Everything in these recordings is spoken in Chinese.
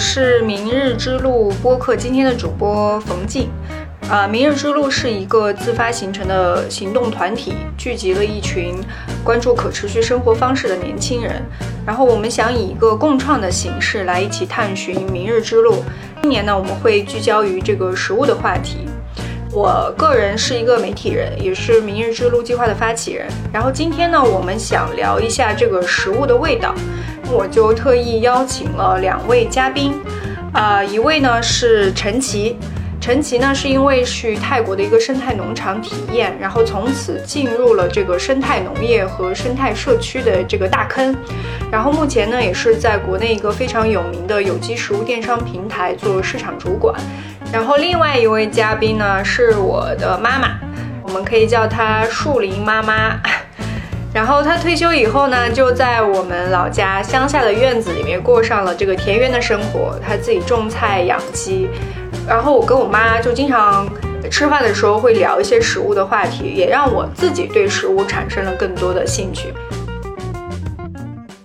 是明日之路播客今天的主播冯静。啊，明日之路是一个自发形成的行动团体，聚集了一群关注可持续生活方式的年轻人。然后我们想以一个共创的形式来一起探寻明日之路。今年呢，我们会聚焦于这个食物的话题。我个人是一个媒体人，也是明日之路计划的发起人。然后今天呢，我们想聊一下这个食物的味道，我就特意邀请了两位嘉宾，啊，一位呢是陈奇。陈奇呢，是因为去泰国的一个生态农场体验，然后从此进入了这个生态农业和生态社区的这个大坑，然后目前呢，也是在国内一个非常有名的有机食物电商平台做市场主管。然后另外一位嘉宾呢，是我的妈妈，我们可以叫她树林妈妈。然后他退休以后呢，就在我们老家乡下的院子里面过上了这个田园的生活，他自己种菜养鸡。然后我跟我妈就经常吃饭的时候会聊一些食物的话题，也让我自己对食物产生了更多的兴趣。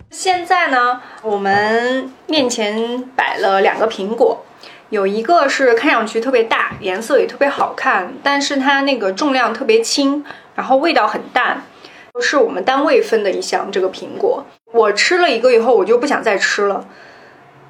现在呢，我们面前摆了两个苹果，有一个是看上去特别大，颜色也特别好看，但是它那个重量特别轻，然后味道很淡，是我们单位分的一箱这个苹果。我吃了一个以后，我就不想再吃了。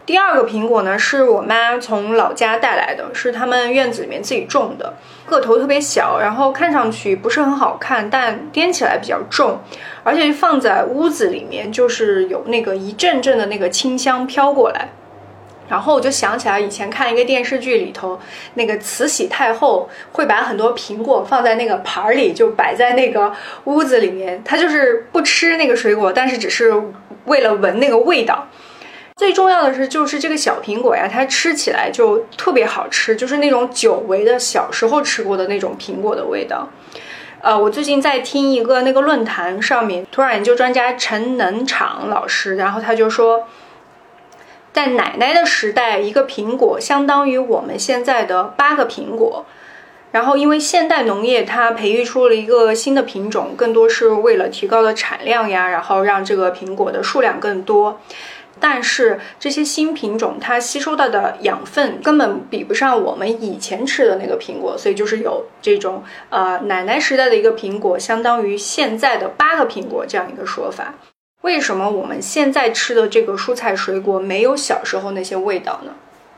第二个苹果呢，是我妈从老家带来的，是他们院子里面自己种的，个头特别小，然后看上去不是很好看，但掂起来比较重，而且放在屋子里面就是有那个一阵阵的那个清香飘过来。然后我就想起来以前看一个电视剧里头，那个慈禧太后会把很多苹果放在那个盘儿里，就摆在那个屋子里面，她就是不吃那个水果，但是只是为了闻那个味道。最重要的是，就是这个小苹果呀，它吃起来就特别好吃，就是那种久违的小时候吃过的那种苹果的味道。呃，我最近在听一个那个论坛上面，土壤研究专家陈能场老师，然后他就说，在奶奶的时代，一个苹果相当于我们现在的八个苹果。然后，因为现代农业它培育出了一个新的品种，更多是为了提高的产量呀，然后让这个苹果的数量更多。但是这些新品种它吸收到的养分根本比不上我们以前吃的那个苹果，所以就是有这种呃奶奶时代的一个苹果相当于现在的八个苹果这样一个说法。为什么我们现在吃的这个蔬菜水果没有小时候那些味道呢？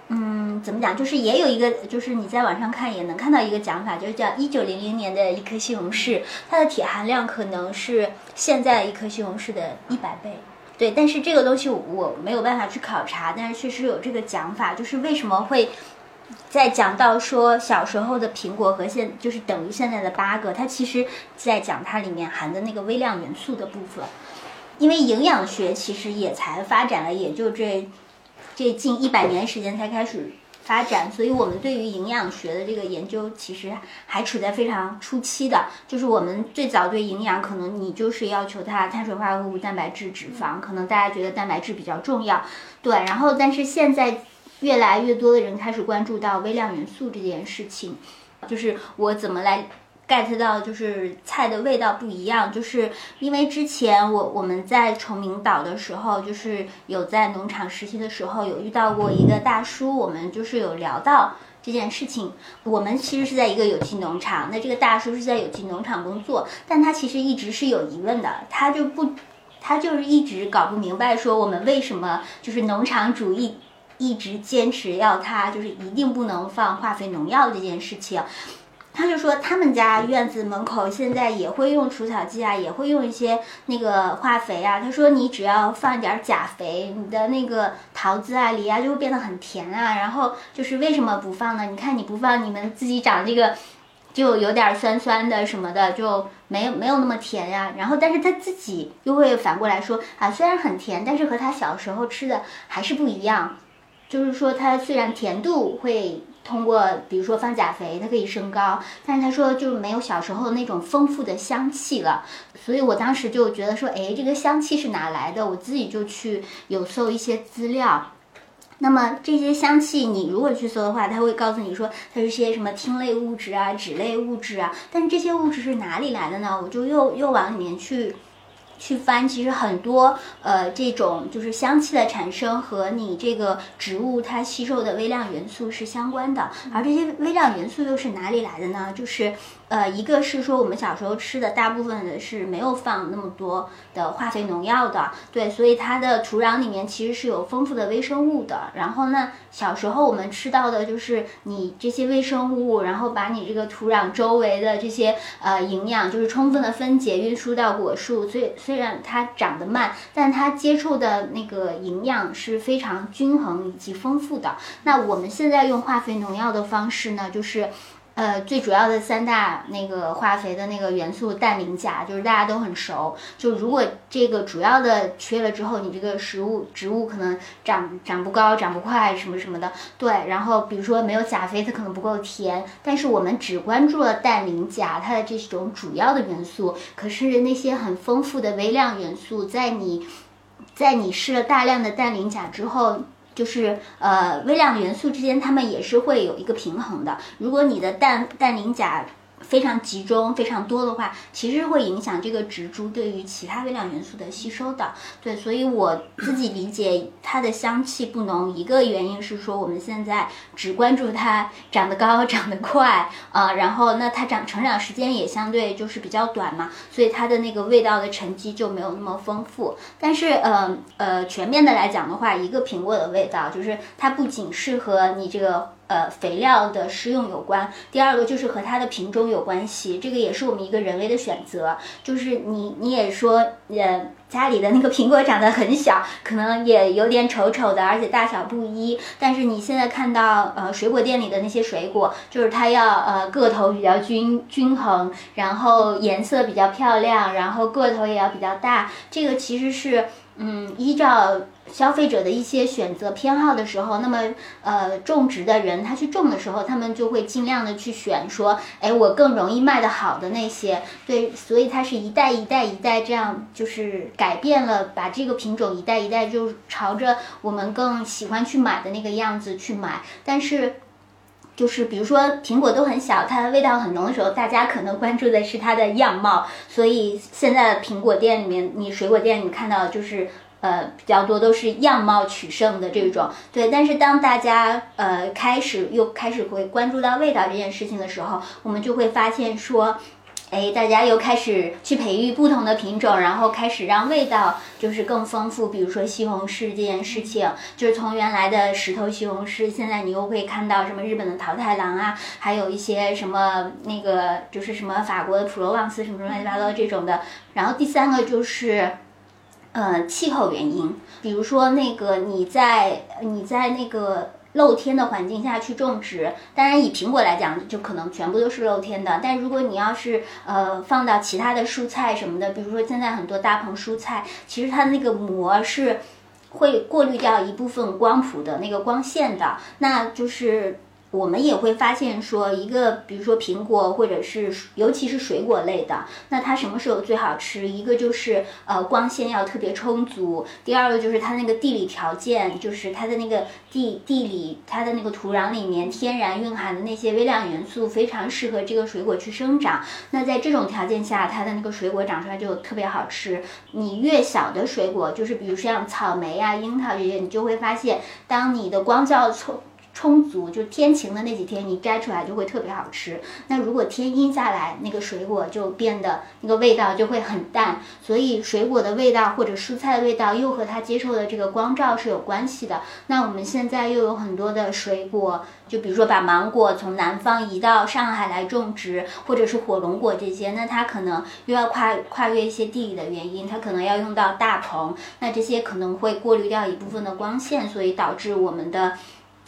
嗯，怎么讲？就是也有一个，就是你在网上看也能看到一个讲法，就是叫一九零零年的一颗西红柿，它的铁含量可能是现在一颗西红柿的一百倍。对，但是这个东西我没有办法去考察，但是确实有这个讲法，就是为什么会，在讲到说小时候的苹果和现就是等于现在的八个，它其实在讲它里面含的那个微量元素的部分，因为营养学其实也才发展了，也就这这近一百年时间才开始。发展，所以我们对于营养学的这个研究其实还处在非常初期的。就是我们最早对营养，可能你就是要求它碳水化合物、蛋白质、脂肪，可能大家觉得蛋白质比较重要，对。然后，但是现在越来越多的人开始关注到微量元素这件事情，就是我怎么来。Get 到就是菜的味道不一样，就是因为之前我我们在崇明岛的时候，就是有在农场实习的时候，有遇到过一个大叔，我们就是有聊到这件事情。我们其实是在一个有机农场，那这个大叔是在有机农场工作，但他其实一直是有疑问的，他就不，他就是一直搞不明白，说我们为什么就是农场主义一直坚持要他就是一定不能放化肥农药这件事情。他就说，他们家院子门口现在也会用除草剂啊，也会用一些那个化肥啊。他说，你只要放一点钾肥，你的那个桃子啊、梨啊就会变得很甜啊。然后就是为什么不放呢？你看你不放，你们自己长这个就有点酸酸的什么的，就没有没有那么甜呀。然后但是他自己又会反过来说啊，虽然很甜，但是和他小时候吃的还是不一样。就是说，它虽然甜度会。通过比如说放钾肥，它可以升高，但是他说就没有小时候那种丰富的香气了，所以我当时就觉得说，哎，这个香气是哪来的？我自己就去有搜一些资料。那么这些香气，你如果去搜的话，它会告诉你说它是些什么烃类物质啊、酯类物质啊，但是这些物质是哪里来的呢？我就又又往里面去去翻，其实很多呃这种就是香气的产生和你这个植物它吸收的微量元素是相关的，而这些微量元素又是哪里来的呢？就是呃一个是说我们小时候吃的大部分的是没有放那么多的化肥农药的，对，所以它的土壤里面其实是有丰富的微生物的。然后呢，小时候我们吃到的就是你这些微生物，然后把你这个土壤周围的这些呃营养就是充分的分解运输到果树，所以。虽然它长得慢，但它接触的那个营养是非常均衡以及丰富的。那我们现在用化肥农药的方式呢，就是。呃，最主要的三大那个化肥的那个元素氮、磷、钾，就是大家都很熟。就如果这个主要的缺了之后，你这个食物植物可能长长不高、长不快什么什么的。对，然后比如说没有钾肥，它可能不够甜。但是我们只关注了氮、磷、钾，它的这种主要的元素。可是那些很丰富的微量元素，在你，在你施了大量的氮、磷、钾之后。就是呃，微量元素之间，它们也是会有一个平衡的。如果你的氮、氮、磷、钾。非常集中、非常多的话，其实会影响这个植株对于其他微量元素的吸收的。对，所以我自己理解它的香气不浓，一个原因是说我们现在只关注它长得高、长得快啊，然后那它长成长时间也相对就是比较短嘛，所以它的那个味道的沉积就没有那么丰富。但是呃呃，全面的来讲的话，一个苹果的味道就是它不仅适合你这个。呃，肥料的施用有关。第二个就是和它的品种有关系，这个也是我们一个人为的选择。就是你你也说，呃，家里的那个苹果长得很小，可能也有点丑丑的，而且大小不一。但是你现在看到，呃，水果店里的那些水果，就是它要呃个头比较均均衡，然后颜色比较漂亮，然后个头也要比较大。这个其实是。嗯，依照消费者的一些选择偏好的时候，那么呃，种植的人他去种的时候，他们就会尽量的去选说，哎，我更容易卖的好的那些，对，所以它是一代一代一代这样，就是改变了，把这个品种一代一代就朝着我们更喜欢去买的那个样子去买，但是。就是比如说苹果都很小，它的味道很浓的时候，大家可能关注的是它的样貌。所以现在的苹果店里面，你水果店你看到就是呃比较多都是样貌取胜的这种。对，但是当大家呃开始又开始会关注到味道这件事情的时候，我们就会发现说。哎，大家又开始去培育不同的品种，然后开始让味道就是更丰富。比如说西红柿这件事情，就是从原来的石头西红柿，现在你又会看到什么日本的桃太郎啊，还有一些什么那个就是什么法国的普罗旺斯什么乱七八糟这种的。然后第三个就是，呃，气候原因，比如说那个你在你在那个。露天的环境下去种植，当然以苹果来讲，就可能全部都是露天的。但如果你要是呃放到其他的蔬菜什么的，比如说现在很多大棚蔬菜，其实它那个膜是会过滤掉一部分光谱的那个光线的，那就是。我们也会发现说，一个比如说苹果，或者是尤其是水果类的，那它什么时候最好吃？一个就是呃光线要特别充足，第二个就是它那个地理条件，就是它的那个地地理，它的那个土壤里面天然蕴含的那些微量元素非常适合这个水果去生长。那在这种条件下，它的那个水果长出来就特别好吃。你越小的水果，就是比如像草莓啊、樱桃这些，你就会发现，当你的光照充。充足就天晴的那几天，你摘出来就会特别好吃。那如果天阴下来，那个水果就变得那个味道就会很淡。所以水果的味道或者蔬菜的味道又和它接受的这个光照是有关系的。那我们现在又有很多的水果，就比如说把芒果从南方移到上海来种植，或者是火龙果这些，那它可能又要跨跨越一些地理的原因，它可能要用到大棚，那这些可能会过滤掉一部分的光线，所以导致我们的。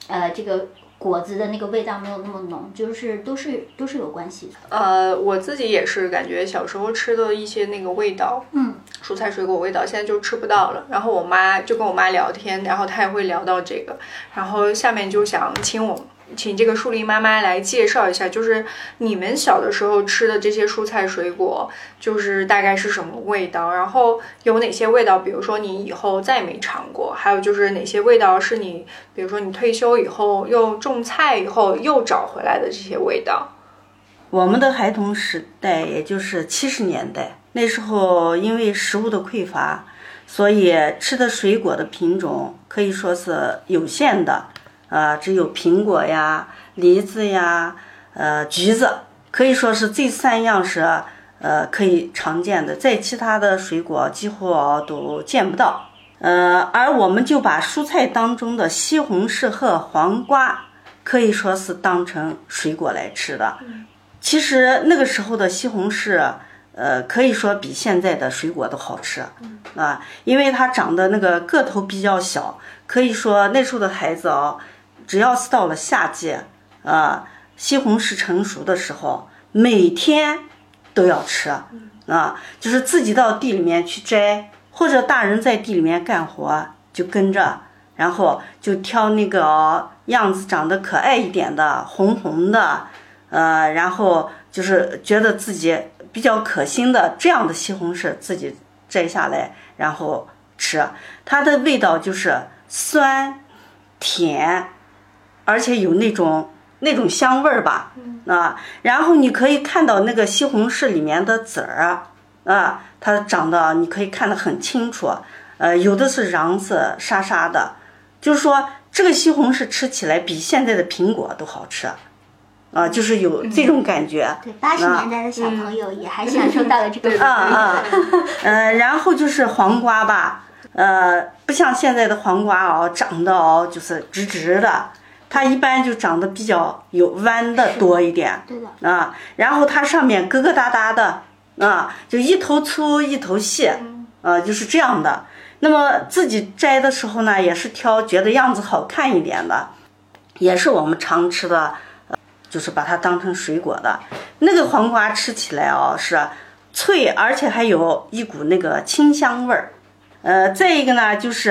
呃，这个果子的那个味道没有那么浓，就是都是都是有关系的。呃，我自己也是感觉小时候吃的一些那个味道，嗯，蔬菜水果味道，现在就吃不到了。然后我妈就跟我妈聊天，然后她也会聊到这个。然后下面就想请我。请这个树林妈妈来介绍一下，就是你们小的时候吃的这些蔬菜水果，就是大概是什么味道？然后有哪些味道？比如说你以后再没尝过，还有就是哪些味道是你，比如说你退休以后又种菜以后又找回来的这些味道？我们的孩童时代，也就是七十年代，那时候因为食物的匮乏，所以吃的水果的品种可以说是有限的，啊，只有苹果呀、梨子呀、呃橘子，可以说是这三样是呃可以常见的，在其他的水果几乎都见不到。呃，而我们就把蔬菜当中的西红柿和黄瓜，可以说是当成水果来吃的。其实那个时候的西红柿，呃，可以说比现在的水果都好吃啊，因为它长得那个个头比较小，可以说那时候的孩子啊，只要是到了夏季啊，西红柿成熟的时候，每天都要吃啊，就是自己到地里面去摘。或者大人在地里面干活，就跟着，然后就挑那个样子长得可爱一点的，红红的，呃，然后就是觉得自己比较可心的这样的西红柿，自己摘下来，然后吃。它的味道就是酸、甜，而且有那种那种香味儿吧，啊，然后你可以看到那个西红柿里面的籽儿。啊，它长得你可以看得很清楚，呃，有的是瓤子沙沙的，就是说这个西红柿吃起来比现在的苹果都好吃，啊，就是有这种感觉。对，八十年代的小朋友也还享受到了这个。啊啊，嗯，然后就是黄瓜吧，呃，不像现在的黄瓜哦，长得哦就是直直的，它一般就长得比较有弯的多一点。对的。啊，然后它上面疙疙瘩瘩的。啊，就一头粗一头细，啊，就是这样的。那么自己摘的时候呢，也是挑觉得样子好看一点的，也是我们常吃的，就是把它当成水果的。那个黄瓜吃起来哦是脆，而且还有一股那个清香味儿。呃，再一个呢，就是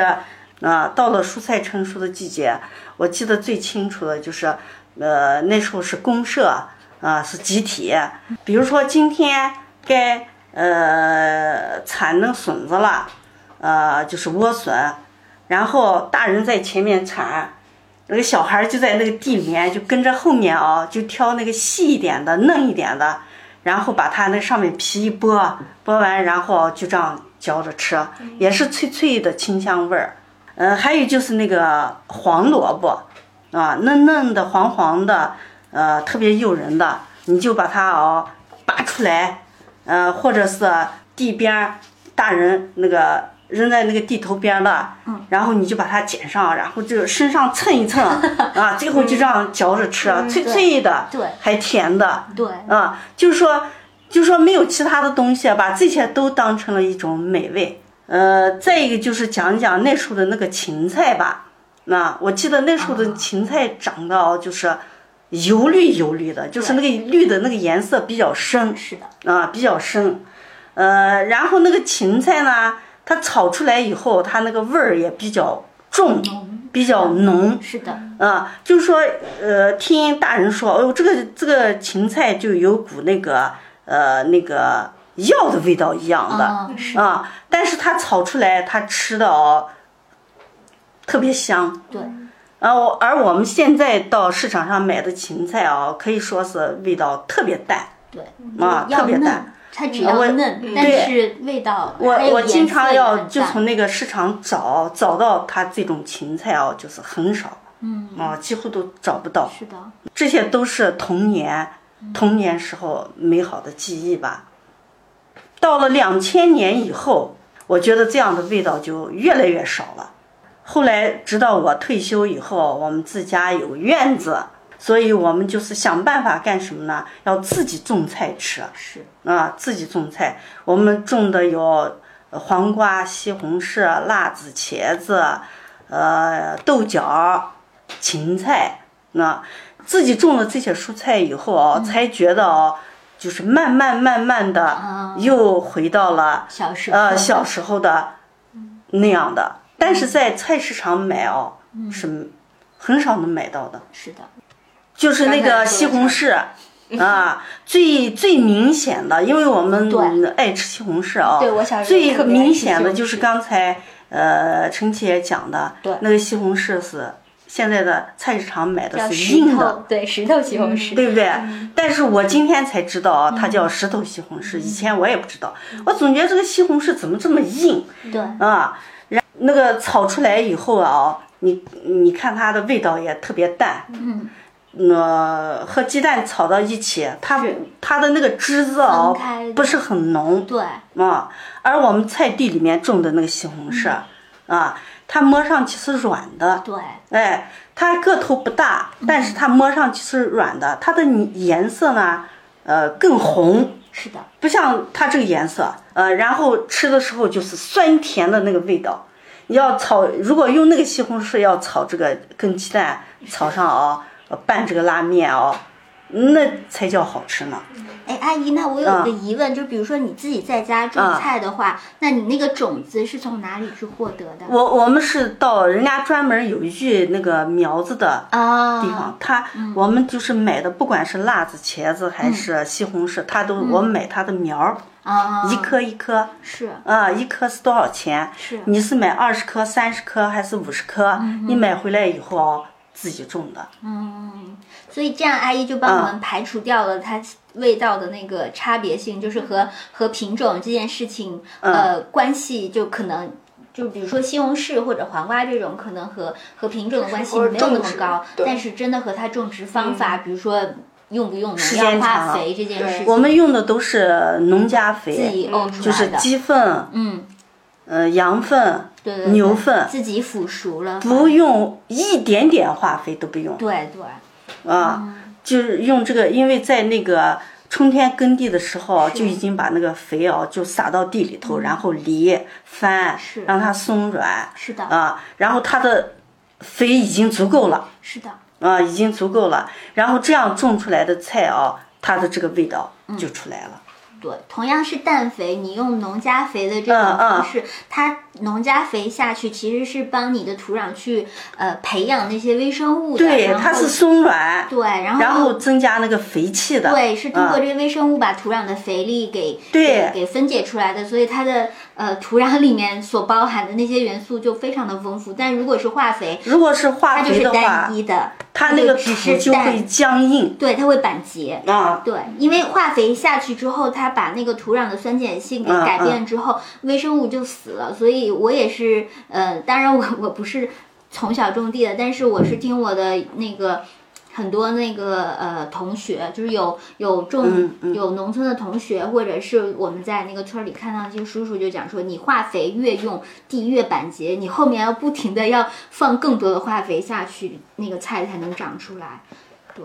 啊，到了蔬菜成熟的季节，我记得最清楚的就是，呃，那时候是公社啊，是集体，比如说今天。该呃铲那笋子了，呃就是莴笋，然后大人在前面铲，那个小孩就在那个地里面就跟着后面啊，就挑那个细一点的、嫩一点的，然后把它那上面皮一剥，剥完然后就这样嚼着吃，也是脆脆的清香味儿。嗯，还有就是那个黄萝卜，啊嫩嫩的、黄黄的，呃特别诱人的，你就把它哦拔出来。呃，或者是地边大人那个扔在那个地头边的，嗯，然后你就把它捡上，然后就身上蹭一蹭，啊，最后就这样嚼着吃，脆脆的，对，还甜的，对，啊，就是说，就是说没有其他的东西，把这些都当成了一种美味。呃，再一个就是讲一讲那时候的那个芹菜吧，那我记得那时候的芹菜长得就是。油绿油绿的，就是那个绿的那个颜色比较深，是的啊，比较深。呃，然后那个芹菜呢，它炒出来以后，它那个味儿也比较重，比较浓。是的啊，就是说，呃，听大人说，哦，这个这个芹菜就有股那个呃那个药的味道一样的啊，但是它炒出来，它吃的哦特别香。对。啊，我，而我们现在到市场上买的芹菜啊，可以说是味道特别淡，对，啊，特别淡。它只要嫩，但是味道我我经常要就从那个市场找，找到它这种芹菜哦，就是很少，嗯，啊，几乎都找不到。是的，这些都是童年童年时候美好的记忆吧。到了两千年以后，我觉得这样的味道就越来越少了。后来，直到我退休以后，我们自家有院子，所以我们就是想办法干什么呢？要自己种菜吃。是啊，自己种菜，我们种的有黄瓜、西红柿、辣子、茄子，呃，豆角、芹菜。那自己种了这些蔬菜以后啊，才觉得哦，就是慢慢慢慢的又回到了小时呃小时候的那样的。但是在菜市场买哦，是很少能买到的。是的，就是那个西红柿啊，最最明显的，因为我们爱吃西红柿啊。对，我小时候最明显的就是刚才呃陈姐讲的，那个西红柿是现在的菜市场买的是硬的，对，石头西红柿。对不对？但是我今天才知道啊，它叫石头西红柿，以前我也不知道。我总觉得这个西红柿怎么这么硬对，啊？然那个炒出来以后啊，你你看它的味道也特别淡，嗯，那和鸡蛋炒到一起，它它的那个汁子啊不是很浓对，啊。而我们菜地里面种的那个西红柿啊，它摸上去是软的，对，哎，它个头不大，但是它摸上去是软的，它的颜色呢，呃，更红，是的，不像它这个颜色，呃，然后吃的时候就是酸甜的那个味道。你要炒，如果用那个西红柿要炒这个跟鸡蛋炒上啊，呃拌这个拉面啊，那才叫好吃呢。哎，阿姨，那我有啊一个疑问，就比如说你自己在家种菜的话，那你那个种子是从哪里去获得的？我我们是到人家专门有育那个苗子的啊，地方，它我们就是买的，不管是辣子、茄子还是西红柿，它都我们买它的苗儿，啊，一颗一颗，是。啊，一颗是多少钱？是。你是买二十颗、三十颗还是五十颗？你买回来以后啊，自己种的。嗯，所以这样阿姨就帮我们排除掉了它味道的那个差别性，就是和和品种这件事情呃关系就可能。就比如说西红柿或者黄瓜这种，可能和和品种的关系没有那么高，但是真的和它种植方法，比如说用不用农时药、化肥这件事情，我们用的都是农家肥自肥，己沤出来的，就是鸡粪、嗯，呃羊粪、对对对牛粪，自己腐熟了，不用一点点化肥都不用对对，啊，就是用这个，因为在那个。春天耕地的时候，就已经把那个肥哦就撒到地里头，然后犁翻，是让它松软是的，啊，然后它的肥已经足够了。是的，啊，已经足够了。然后这样种出来的菜哦，它的这个味道就出来了。对，同样是氮肥，你用农家肥的这种嗯嗯方式，它农家肥下去其实是帮你的土壤去呃培养那些微生物的，对，它是松软，对，然后然后增加那个肥气的。对，是通过啊这个微生物把土壤的肥力给对给给分解出来的，所以它的呃土壤里面所包含的那些元素就非常的丰富。但如果是化肥，如果是化肥它就是单，一的，它那个只土就是氮会僵硬对，它会板结。啊。对，因为化肥下去之后，它把那个土壤的酸碱性给嗯改变之后，微生物就死了。所以我也是，呃，当然我我不是从小种地的，但是我是听我的那个。很多那个呃同学，就是有有种、嗯嗯有农村的同学，或者是我们在那个村里看到一些叔叔就讲说，你化肥越用地越板结，你后面要不停的要放更多的化肥下去，那个菜才能长出来。对，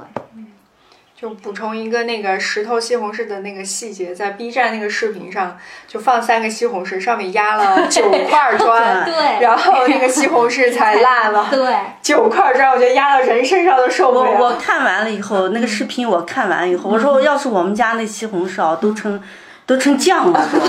就补充一个那个石头西红柿的那个细节，在 B 站那个视频上，就放三个西红柿，上面压了 九块砖，对然后那个西红柿才烂了。对，九块砖，我觉得压到人身上都受不我我。看完了以后，那个视频我看完以后，我说要是我们家那西红柿啊，都成都成酱了都。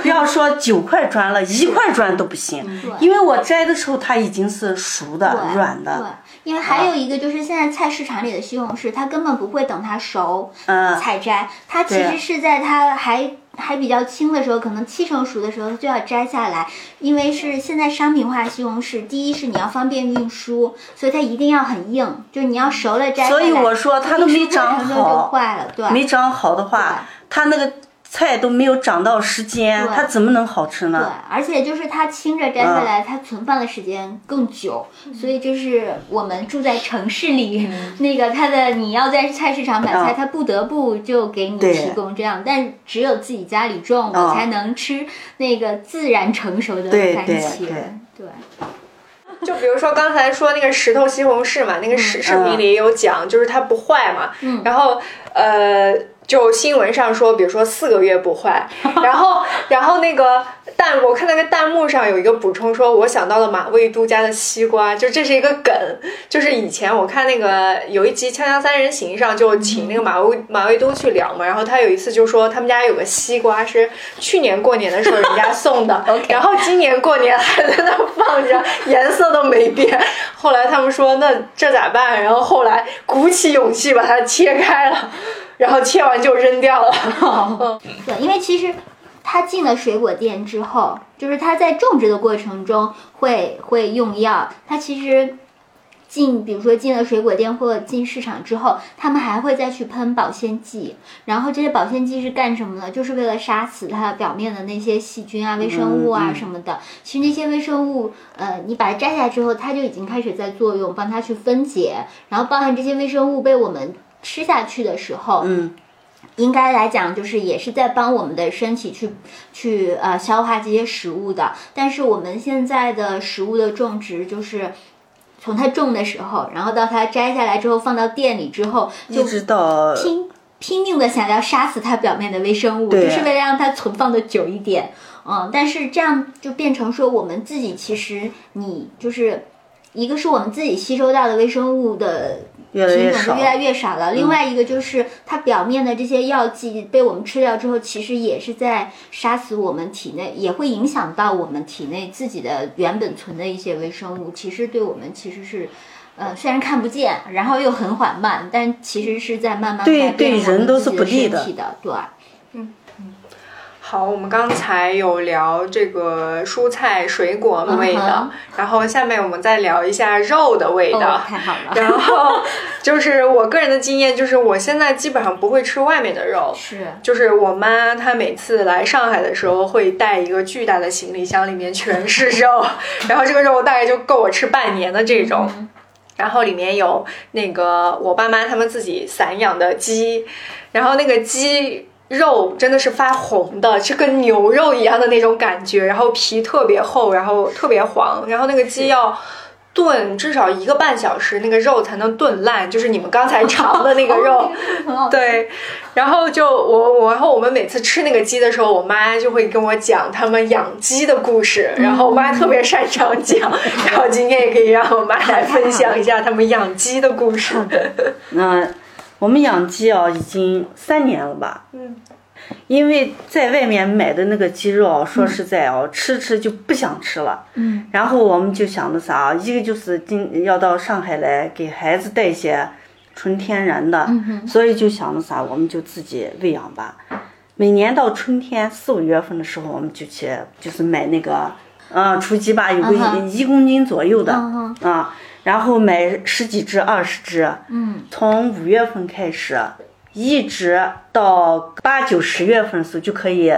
不要说九块砖了，一块砖都不行，因为我摘的时候它已经是熟的、软的。对，因为还有一个就是现在菜市场里的西红柿，它根本不会等它熟嗯采摘，它其实是在它还。还比较轻的时候，可能七成熟的时候，就要摘下来，因为是现在商品化西红柿，第一是你要方便运输，所以它一定要很硬，就是你要熟了摘下来。所以我说它都没长好坏了，对，没长好的话，它那个菜都没有长到时间，它怎么能好吃呢？对？，而且就是它青着摘嗯下来，它存放的时间更久，所以就是我们住在城市里，那个它的你要在菜市场买菜，嗯。它不得不就给你提供这样，但只有自己家里种，我嗯。才能吃那个自然成熟的对对番茄。对对。就比如说刚才说那个石头西红柿嘛，那个视视频里也有讲，就是它不坏嘛。嗯。然后呃，就新闻上说，比如说四个月不坏，然后然后那个弹，我看那个弹幕上有一个补充说，我想到了马未都家的西瓜，就这是一个梗，就是以前我看那个有一集《锵锵三人行》上就请那个马未马未都去聊嘛，然后他有一次就说他们家有个西瓜是去年过年的时候人家送的 然后今年过年还在那放着，颜色都没变。后来他们说那这咋办？然后后来鼓起勇气把它切开了，然后切完就扔掉了。对，因为其实它进了水果店之后，就是它在种植的过程中会会用药，它其实。进，比如说进了水果店或者进市场之后，他们还会再去喷保鲜剂。然后这些保鲜剂是干什么呢？就是为了杀死它表面的那些细菌啊、微生物啊什么的。其实那些微生物，呃，你把它摘下来之后，它就已经开始在作用，帮它去分解。然后包含这些微生物被我们吃下去的时候，嗯，应该来讲，就是也是在帮我们的身体去去呃消化这些食物的。但是我们现在的食物的种植，就是从它种的时候，然后到它摘下来之后放到店里之后，就一直到拼拼命的想要杀死它表面的微生物，就是为了让它存放的久一点。嗯，但是这样就变成说，我们自己其实你就是一个是我们自己吸收到的微生物的越来越少嗯品种就越来越少了。另外一个就是它表面的这些药剂被我们吃掉之后，其实也是在杀死我们体内，也会影响到我们体内自己的原本存的一些微生物。其实对我们其实是。呃，虽然看不见，然后又很缓慢，但其实是在慢慢对改变对我们人都是自己的不利的身体的，对。好，我们刚才有聊这个蔬菜水果味的，味道然后下面我们再聊一下肉的味道。哦，太好了，然后就是我个人的经验，就是我现在基本上不会吃外面的肉，是。就是我妈她每次来上海的时候会带一个巨大的行李箱，里面全是肉，然后这个肉大概就够我吃半年的这种。然后里面有那个我爸妈他们自己散养的鸡，然后那个鸡肉真的是发红的，就跟牛肉一样的那种感觉，然后皮特别厚，然后特别黄，然后那个鸡要炖至少一个半小时，那个肉才能炖烂，就是你们刚才尝的那个 肉。对，然后就我我然后我们每次吃那个鸡的时候，我妈就会跟我讲他们养鸡的故事，然后我妈特别擅长讲，然后今天也可以让我妈来分享一下他们养鸡的故事。那、我们养鸡啊，已经三年了吧？嗯。因为在外面买的那个鸡肉啊，说实在哦，吃吃就不想吃了。嗯。然后我们就想的啥，一个就是今要到上海来给孩子带一些纯天然的，所以就想的啥，我们就自己喂养吧。每年到春天四五月份的时候，我们就去就是买那个，嗯，雏鸡吧，有个一公斤左右的，嗯啊，然后买十几只、二十只，嗯，从五月份开始，一直到八九十月份的时候就可以，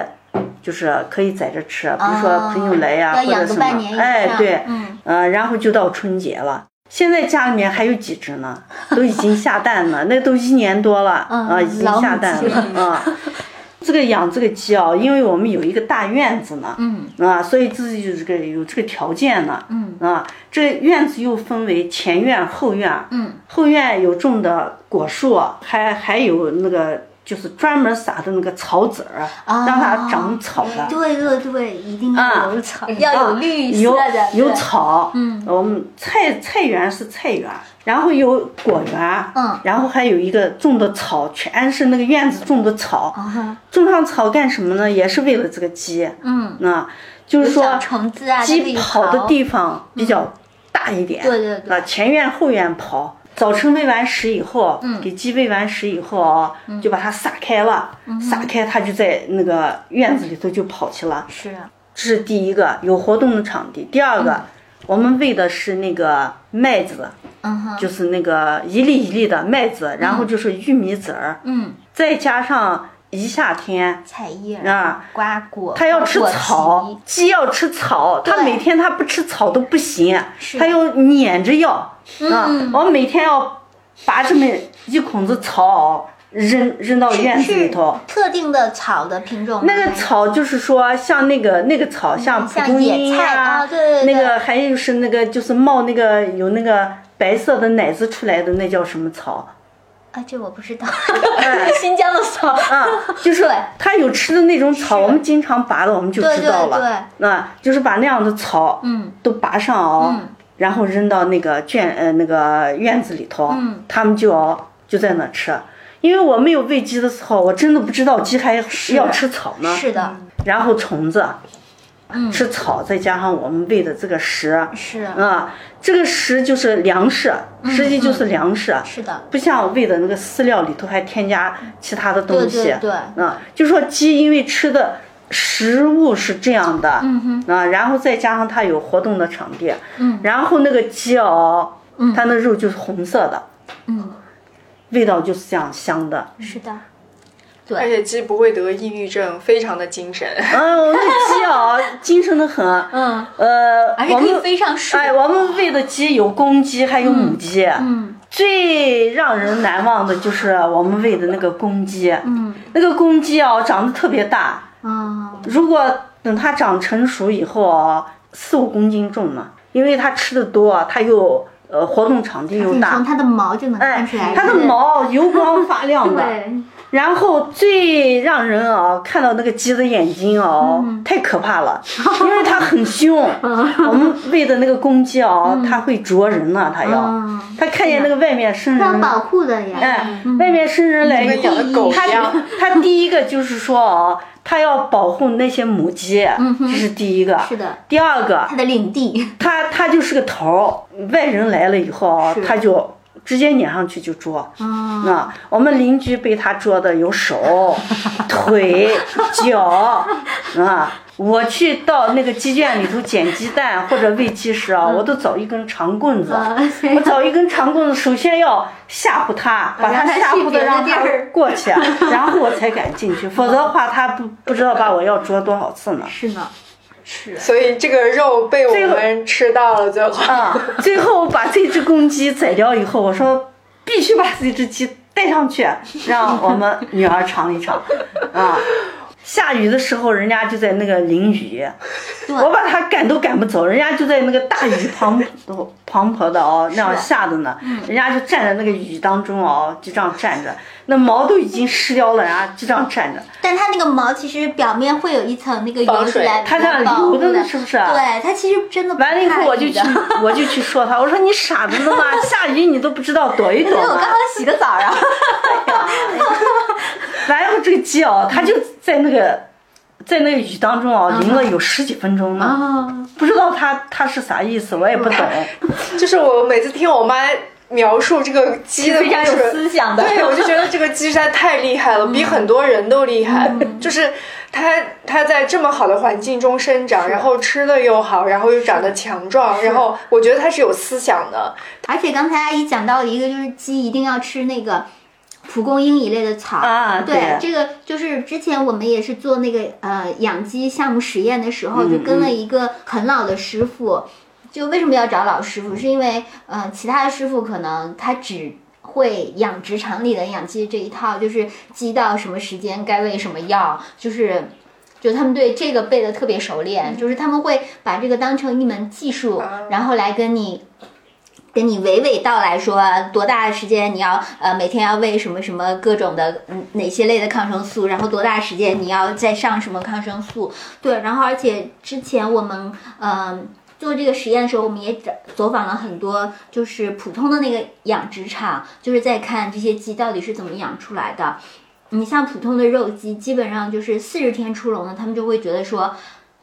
就是可以在这吃，比如说朋友来呀、或者什么，哎，对，嗯，呃，然后就到春节了。现在家里面还有几只呢，都已经下蛋了，那都一年多了，嗯啊，已经下蛋了，啊。这个养这个鸡啊，因为我们有一个大院子呢，嗯。啊，所以自己有这个有这个条件呢，嗯。啊，这个院子又分为前院、后院，嗯，后院有种的果树，还还有那个就是专门撒的那个草籽儿，啊让它长草的，对对对，一定啊。要有草，要有绿色有的，有有，草，嗯。我们菜菜园是菜园，然后有果园，嗯。然后还有一个种的草，全是那个院子种的草，种上草干什么呢？也是为了这个鸡，嗯，啊，就是说虫子啊，鸡跑的地方比较大一点，对对对。啊，前院后院跑。早晨喂完食以后，嗯。给鸡喂完食以后啊，就把它撒开了，嗯撒开它就在那个院子里头就跑去了。是，这是第一个有活动的场地。第二个，我们喂的是那个麦子，嗯哼，就是那个一粒一粒的麦子，然后就是玉米籽儿，嗯，再加上一夏天菜叶啊，瓜果，它要吃草皮，鸡要吃草，它每天它不吃草都不行，是。它要撵着要啊嗯，我每天要拔这么一捆子草扔扔到院子里头。特定的草的品种，那个草就是说，像那个那个草，像蒲像公英呀、啊对对对。那个还有是那个就是冒那个有那个白色的奶子出来的，那叫什么草？啊，这我不知道，哎。新疆的草。啊，就是对。它有吃的那种草，我们经常拔的，我们就知道了。对对那就是把那样的草，嗯，都拔上哦，嗯。然后扔到那个圈呃那个院子里头，嗯，他们就要就在那吃。因为我没有喂鸡的时候，我真的不知道鸡还要吃草呢。是的，然后虫子，嗯。吃草，再加上我们喂的这个食，是。啊，这个食就是粮食，实际就是粮食，是的，不像喂的那个饲料里头还添加其他的东西。对对对。啊，就说鸡因为吃的食物是这样的，嗯啊，然后再加上它有活动的场地，嗯，然后那个鸡哦，它那肉就是红色的，嗯，味道就是这样香的。是的，而且鸡不会得抑郁症，非常的精神。嗯，那鸡啊，精神的很。嗯，呃，而且可以我们飞上树。哎，我们喂的鸡有公鸡，还有母鸡。嗯最让人难忘的就是我们喂的那个公鸡。嗯那个公鸡啊，长得特别大。嗯如果等它长成熟以后啊，四五公斤重呢，因为它吃的多，它又呃活动场地又大从。它的毛就能看哎出来，，它的毛油光发亮的。对，然后最让人啊看到那个鸡的眼睛啊，嗯。太可怕了，因为它很凶。我们喂的那个公鸡啊，它会啄人呢、它要，嗯。它看见那个外面生人，要保护的呀。哎，外面生人来以后跟养的狗它样 它第一个就是说啊，它要保护那些母鸡，这是第一个。是的，第二个，它的领地。它它就是个头儿，外人来了以后啊是，它就直接撵上去就捉。嗯啊，我们邻居被他捉的有手、腿、脚啊。我去到那个鸡圈里头捡鸡蛋或者喂鸡时啊，我都找一根长棍子，啊我找一根长棍子，首先要吓唬他，把他吓唬的让他过去，然后我才敢进去，否则的话他不不知道把我要捉多少次呢。是呢，是。所以这个肉被我们吃到了，最后。啊，最后把这只公鸡宰掉以后，我说必须把这只鸡带上去，让我们女儿尝一尝。啊，下雨的时候，人家就在那个淋雨，我把他赶都赶不走，人家就在那个大雨滂沱滂沱的哦，那样下的呢，人家就站在那个雨当中哦，就这样站着，那毛都已经湿掉了，然后就这样站着。但它那个毛其实表面会有一层那个油防水脂来它这样流的呢，是不是？对，它其实真的完了以后，我就去我就去说他，我说你傻子了吗？下雨你都不知道躲一躲吗因为我刚？刚洗个澡啊。完了以后，这个鸡哦，它就在那个在那个雨当中哦，淋了有十几分钟呢，啊，不知道它它是啥意思，我也不懂。就是我每次听我妈描述这个鸡的故非常有事，思想的。对，我就觉得这个鸡实在太厉害了，比很多人都厉害。就是它，它在这么好的环境中生长，然后吃的又好，然后又长得强壮，然后我觉得它是有思想的。而且刚才阿姨讲到一个，就是鸡一定要吃那个蒲公英一类的草啊对，对这个就是之前我们也是做那个呃养鸡项目实验的时候，就跟了一个很老的师傅。就为什么要找老师傅？是因为呃，其他的师傅可能他只会养殖场里的养鸡这一套，就是鸡到什么时间该喂什么药，就是。就他们对这个背的特别熟练，就是他们会把这个当成一门技术，然后来跟你跟你娓娓道来说多大的时间你要呃每天要喂什么什么各种的嗯哪些类的抗生素，然后多大时间你要再上什么抗生素，对，然后而且之前我们嗯。做这个实验的时候，我们也走走访了很多，就是普通的那个养殖场，就是在看这些鸡到底是怎么养出来的。你像普通的肉鸡，基本上就是四十天出笼的，他们就会觉得说，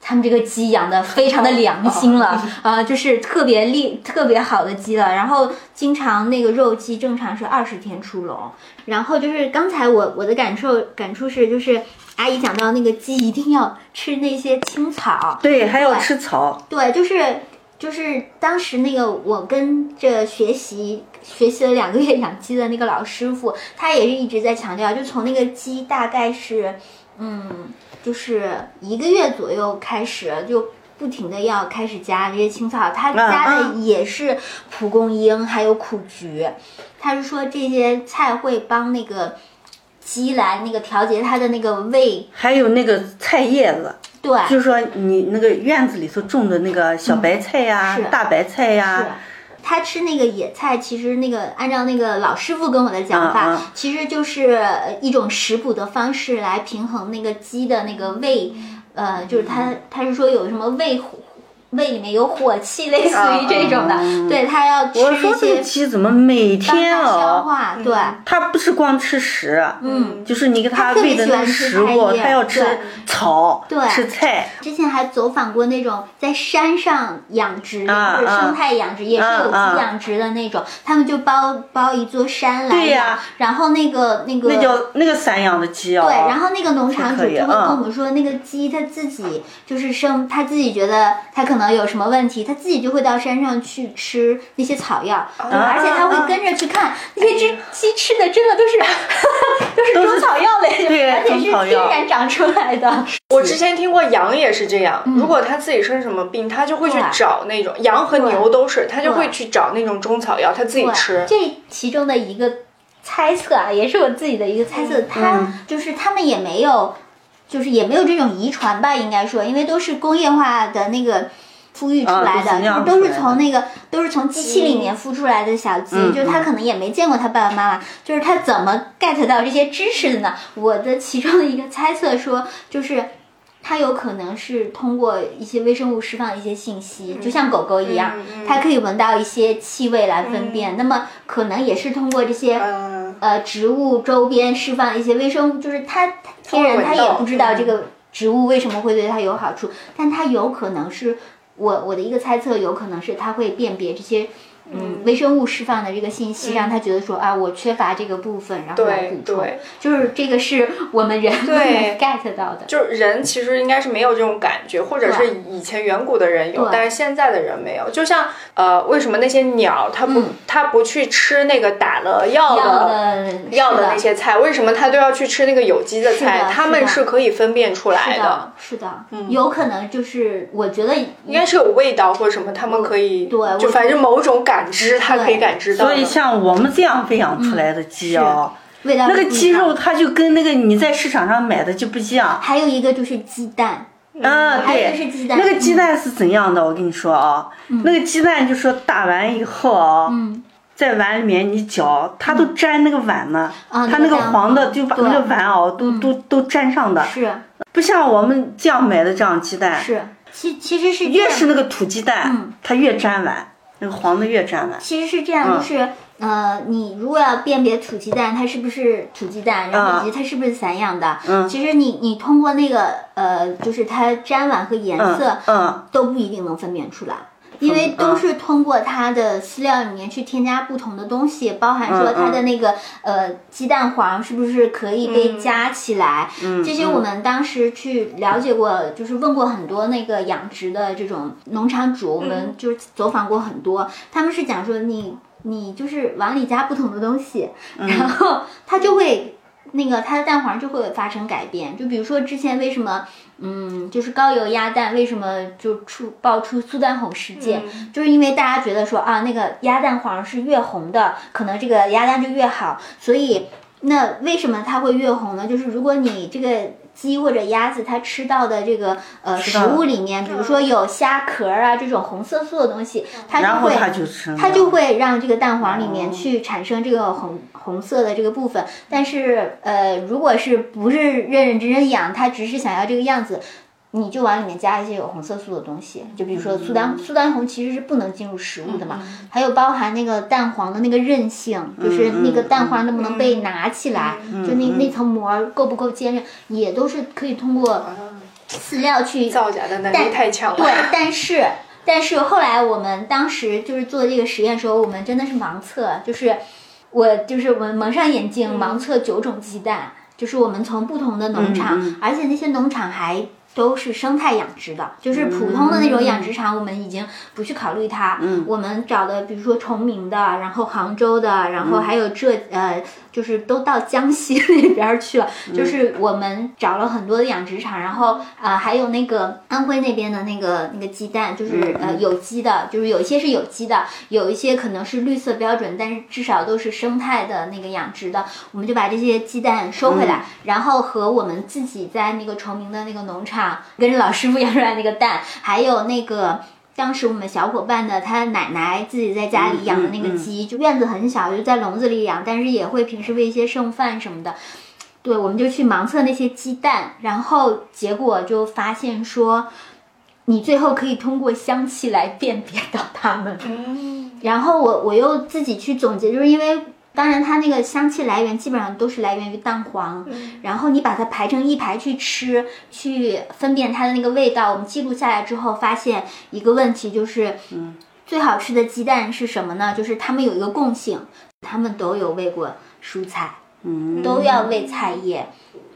他们这个鸡养的非常的良心了，啊，就是特别厉、特别好的鸡了。然后经常那个肉鸡正常是二十天出笼。然后就是刚才我我的感受感触是，就是阿姨讲到那个鸡一定要吃那些青草，对，还要吃草。对，就是就是当时那个我跟着学习学习了两个月养鸡的那个老师傅，他也是一直在强调，就从那个鸡大概是嗯，就是一个月左右开始就。不停的要开始加这些青草，他加的也是蒲公英，还有苦菊。他是说这些菜会帮那个鸡来那个调节它的那个胃，还有那个菜叶子，对，就是说你那个院子里头种的那个小白菜呀、大白菜呀，是。他吃那个野菜，其实那个按照那个老师傅跟我的讲法，嗯嗯。其实就是一种食补的方式来平衡那个鸡的那个胃，呃，就是他他是说有什么胃火胃里面有火气，类似于这种的，对他要吃一我说这个些鸡怎么每帮天哦消哦，化，对，它不是光吃食，嗯，就是你给它它特别喂的那个喜欢吃食物，菜叶它要吃草，对吃菜，之前还走访过那种在山上养殖的，啊或者生态养殖，也是有啊机养殖的那种，他们就包包一座山来对呀养，然后那个那个那叫那个散养的鸡哦。对，然后那个农场主就会跟嗯。我们说，那个鸡它自己就是生，它自己觉得它可能能有什么问题，它自己就会到山上去吃那些草药，对而且它会跟着去看那些只鸡吃的真的 都是都是中草药类，对而且是中草药天然长出来的。我之前听过羊也是这样，如果它自己生什么病，它就会去找那种羊和牛都是，它就会去找那种中草药，它自己吃。这其中的一个猜测啊，也是我自己的一个猜测，他就是他们也没有，就是也没有这种遗传吧，应该说，因为都是工业化的那个。孵育出来的，啊都是从那个都是从机器里面孵出来的小鸡，嗯就是他可能也没见过他爸爸妈妈，就是他怎么 get 到这些知识的呢？我的其中的一个猜测说，就是它有可能是通过一些微生物释放一些信息，就像狗狗一样，它可以闻到一些气味来分辨。那么可能也是通过这些、嗯，呃植物周边释放一些微生物，就是它天然它也不知道这个植物为什么会对它有好处，但它有可能是我我的一个猜测，有可能是它会辨别这些。嗯，微生物释放的这个信息，让他觉得说啊，我缺乏这个部分，然后来对补充。对，就是这个是我们人对。get 到的。就是人其实应该是没有这种感觉，或者是以前远古的人有，但是现在的人没有。就像呃，为什么那些鸟它不、嗯。它不去吃那个打了药的的药的那些菜，为什么它都要去吃那个有机的菜？的是的。他们是可以分辨出来是的，是的，有可能就是我觉得应该是有味道或者什么，他们可以对就反正某种感知，它可以感知到的。所以像我们这样喂养出来的鸡啊，那个鸡肉它就跟那个你在市场上买的就不一样。还有一个就是鸡蛋，啊，还有一对个是鸡蛋，那个鸡蛋是怎样的？我跟你说啊，那个鸡蛋就说打完以后啊，嗯。在碗里面你搅，它都粘那个碗呢，啊它那个黄的就把那个对碗啊都都都粘上的，是。不像我们这样买的这样鸡蛋，是，其其实是越是那个土鸡蛋嗯，它越粘碗，那个黄的越沾碗。其实是这样，嗯就是呃，你如果要辨别土鸡蛋它是不是土鸡蛋，然后以嗯及它是不是散养的，嗯其实你你通过那个呃，就是它粘碗和颜色嗯嗯，都不一定能分辨出来。因为嗯都是通过它的饲料里面去添加不同的东西，包含说它的那个呃鸡蛋黄是不是可以被加起来，这些我们当时去了解过，就是问过很多那个养殖的这种农场主，我们就是走访过很多，他们是讲说你你就是往里加不同的东西，然后它就会那个它的蛋黄就会发生改变。就比如说之前为什么嗯就是高油鸭蛋为什么就出爆出苏丹红事件，就是因为大家觉得说啊那个鸭蛋黄是越红的，可能这个鸭蛋就越好，所以。那为什么它会越红呢？就是如果你这个鸡或者鸭子它吃到的这个呃食物里面，比如说有虾壳啊这种红色素的东西，它就会它就吃它就会让这个蛋黄里面去产生这个红红色的这个部分。但是呃，如果是不是认认真真养，它只是想要这个样子。你就往里面加一些有红色素的东西，就比如说苏丹苏丹红其实是不能进入食物的嘛，还有包含那个蛋黄的那个韧性，就是那个蛋黄能不能被拿起来，就那那层膜够不够坚韧，也都是可以通过饲料去造假的能力太强了。对，但是但是后来我们当时就是做这个实验的时候，我们真的是盲测，就是我就是我蒙上眼睛盲测九种鸡蛋，就是我们从不同的农场，而且那些农场还。都是生态养殖的，就是普通的那种养殖场，我们已经不去考虑它。嗯我们找的，比如说崇明的，然后杭州的，然后还有浙呃，就是都到江西 那边儿去了。就是我们找了很多的养殖场，然后啊、还有那个安徽那边的那个那个鸡蛋，就是呃有机的，就是有一些是有机的，有一些可能是绿色标准，但是至少都是生态的那个养殖的。我们就把这些鸡蛋收回来，然后和我们自己在那个崇明的那个农场跟着老师傅养出来那个蛋，还有那个。当时我们小伙伴的他奶奶自己在家里养的那个鸡，就院子很小，就在笼子里养，但是也会平时喂一些剩饭什么的。对，我们就去盲测那些鸡蛋，然后结果就发现说，你最后可以通过香气来辨别到它们。然后我我又自己去总结，就是因为当然它那个香气来源基本上都是来源于蛋黄，然后你把它排成一排去吃，去分辨它的那个味道。我们记录下来之后，发现一个问题就是，最好吃的鸡蛋是什么呢？就是它们有一个共性，它们都有喂过蔬菜。嗯都要喂菜叶，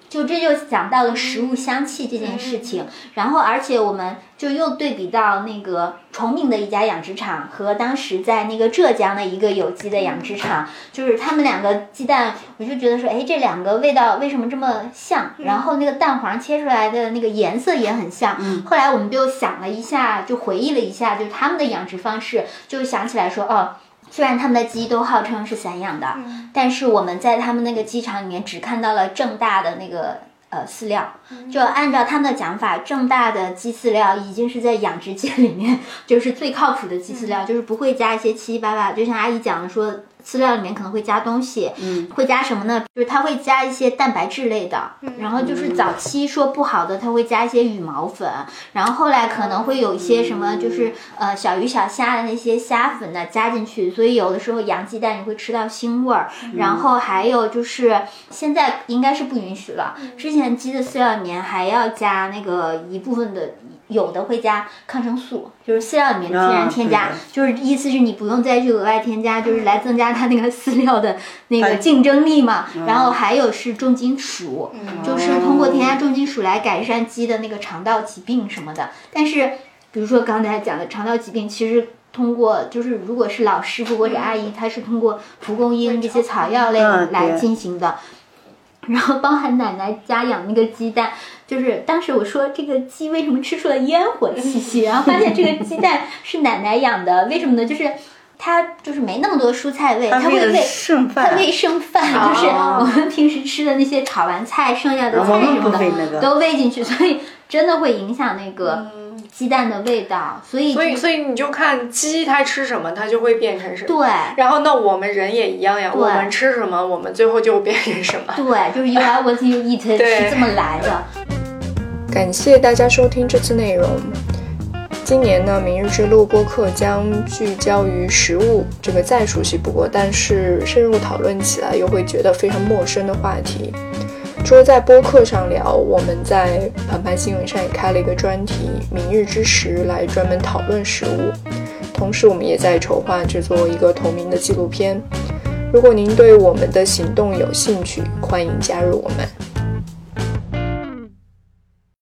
就这就讲到了食物香气这件事情，然后而且我们就又对比到那个崇明的一家养殖场和当时在那个浙江的一个有机的养殖场，就是他们两个鸡蛋，我就觉得说，哎，这两个味道为什么这么像？然后那个蛋黄切出来的那个颜色也很像。后来我们就想了一下，就回忆了一下，就是他们的养殖方式，就想起来说，哦。虽然他们的鸡都号称是散养的，但是我们在他们那个鸡场里面只看到了正大的那个呃饲料，就按照他们的讲法，正大的鸡饲料已经是在养殖界里面 就是最靠谱的鸡饲料，就是不会加一些七七八八，就像阿姨讲的说。饲料里面可能会加东西，嗯，会加什么呢？就是它会加一些蛋白质类的，然后就是早期说不好的，它会加一些羽毛粉，然后后来可能会有一些什么，就是呃小鱼小虾的那些虾粉呢加进去，所以有的时候养鸡蛋你会吃到腥味儿。然后还有就是现在应该是不允许了，之前鸡的饲料里面还要加那个一部分的。有的会加抗生素，就是饲料里面天然添加，就是意思是你不用再去额外添加，就是来增加它那个饲料的那个竞争力嘛。然后还有是重金属，就是通过添加重金属来改善鸡的那个肠道疾病什么的。但是，比如说刚才讲的肠道疾病，其实通过就是如果是老师傅或者阿姨，他是通过蒲公英这些草药类来进行的。然后包含奶奶家养那个鸡蛋，就是当时我说这个鸡为什么吃出了烟火气息，然后发现这个鸡蛋是奶奶养的，为什么呢？就是它就是没那么多蔬菜味，它会喂剩饭，它喂剩饭，就是我们平时吃的那些炒完菜剩下的菜什么的都喂进去，所以真的会影响那个。鸡蛋的味道，所以所以所以你就看鸡它吃什么，它就会变成什么。对。然后那我们人也一样呀，我们吃什么，我们最后就变成什么。对，就是 you are what you eat 是这么来的。感谢大家收听这次内容。今年呢，明日之路播客将聚焦于食物这个再熟悉不过，但是深入讨论起来又会觉得非常陌生的话题。除了在播客上聊，我们在澎湃新闻上也开了一个专题《明日之时》，来专门讨论食物。同时，我们也在筹划制作一个同名的纪录片。如果您对我们的行动有兴趣，欢迎加入我们。